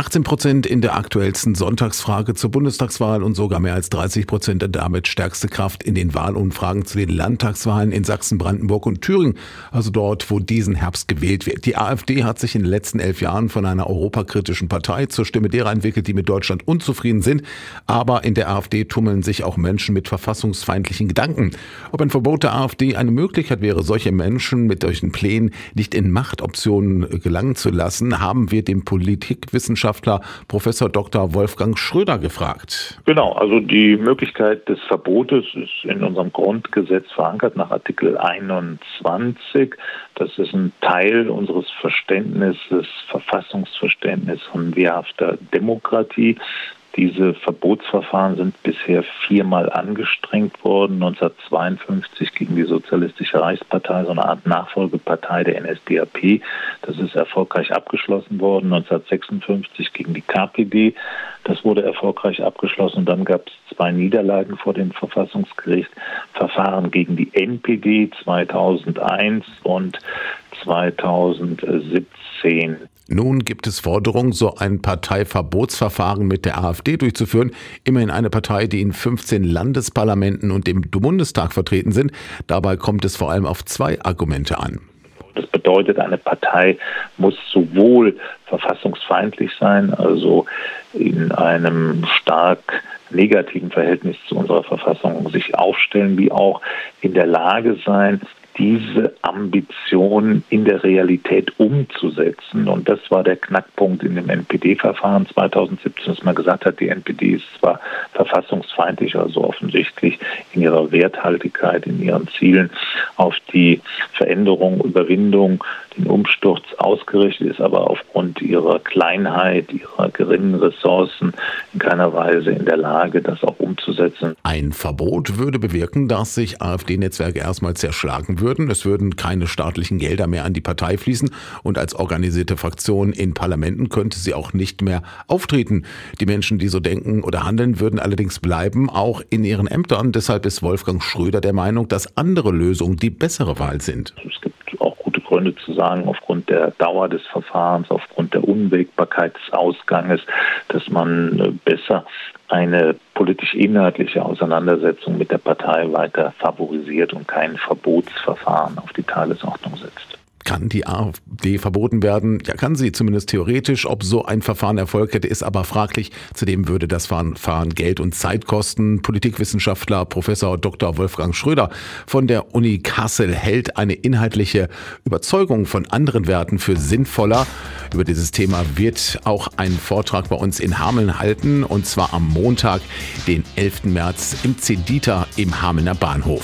18 Prozent in der aktuellsten Sonntagsfrage zur Bundestagswahl und sogar mehr als 30 Prozent der damit stärkste Kraft in den Wahlumfragen zu den Landtagswahlen in Sachsen, Brandenburg und Thüringen, also dort, wo diesen Herbst gewählt wird. Die AfD hat sich in den letzten elf Jahren von einer europakritischen Partei zur Stimme derer entwickelt, die mit Deutschland unzufrieden sind. Aber in der AfD tummeln sich auch Menschen mit verfassungsfeindlichen Gedanken. Ob ein Verbot der AfD eine Möglichkeit wäre, solche Menschen mit solchen Plänen nicht in Machtoptionen gelangen zu lassen, haben wir dem Politikwissenschaftler Wissenschaftler Professor Dr. Wolfgang Schröder gefragt. Genau, also die Möglichkeit des Verbotes ist in unserem Grundgesetz verankert nach Artikel 21. Das ist ein Teil unseres Verständnisses, Verfassungsverständnisses von wehrhafter Demokratie. Diese Verbotsverfahren sind bisher viermal angestrengt worden. 1952 gegen die Sozialistische Reichspartei, so eine Art Nachfolgepartei der NSDAP. Das ist erfolgreich abgeschlossen worden. 1956 gegen die KPD. Das wurde erfolgreich abgeschlossen. Und dann gab es zwei Niederlagen vor dem Verfassungsgericht. Verfahren gegen die NPD 2001 und 2017. Nun gibt es Forderungen, so ein Parteiverbotsverfahren mit der AfD durchzuführen. Immerhin eine Partei, die in 15 Landesparlamenten und im Bundestag vertreten sind. Dabei kommt es vor allem auf zwei Argumente an. Das bedeutet, eine Partei muss sowohl verfassungsfeindlich sein, also in einem stark negativen Verhältnis zu unserer Verfassung sich aufstellen, wie auch in der Lage sein, diese Ambition in der Realität umzusetzen. Und das war der Knackpunkt in dem NPD-Verfahren 2017, dass man gesagt hat, die NPD ist zwar verfassungsfeindlich, also offensichtlich in ihrer Werthaltigkeit, in ihren Zielen auf die Veränderung, Überwindung, den Umsturz ausgerichtet, ist aber aufgrund ihrer Kleinheit, ihrer geringen Ressourcen in keiner Weise in der Lage, das auch umzusetzen. Ein Verbot würde bewirken, dass sich AfD-Netzwerke erstmal zerschlagen würden. Es würden keine staatlichen Gelder mehr an die Partei fließen und als organisierte Fraktion in Parlamenten könnte sie auch nicht mehr auftreten. Die Menschen, die so denken oder handeln, würden allerdings bleiben, auch in ihren Ämtern. Deshalb ist Wolfgang Schröder der Meinung, dass andere Lösungen die bessere Wahl sind. Es gibt auch gute Gründe zu sagen, aufgrund der Dauer des Verfahrens, aufgrund der Unwägbarkeit des Ausganges, dass man äh, besser eine politisch-inhaltliche Auseinandersetzung mit der Partei weiter favorisiert und kein Verbotsverfahren auf die Tagesordnung setzt. Kann die AfD verboten werden? Ja, kann sie zumindest theoretisch. Ob so ein Verfahren Erfolg hätte, ist aber fraglich. Zudem würde das Verfahren Geld und Zeit kosten. Politikwissenschaftler Professor Dr. Wolfgang Schröder von der Uni Kassel hält eine inhaltliche Überzeugung von anderen Werten für sinnvoller. Über dieses Thema wird auch ein Vortrag bei uns in Hameln halten und zwar am Montag, den 11. März im Cedita im Hamelner Bahnhof.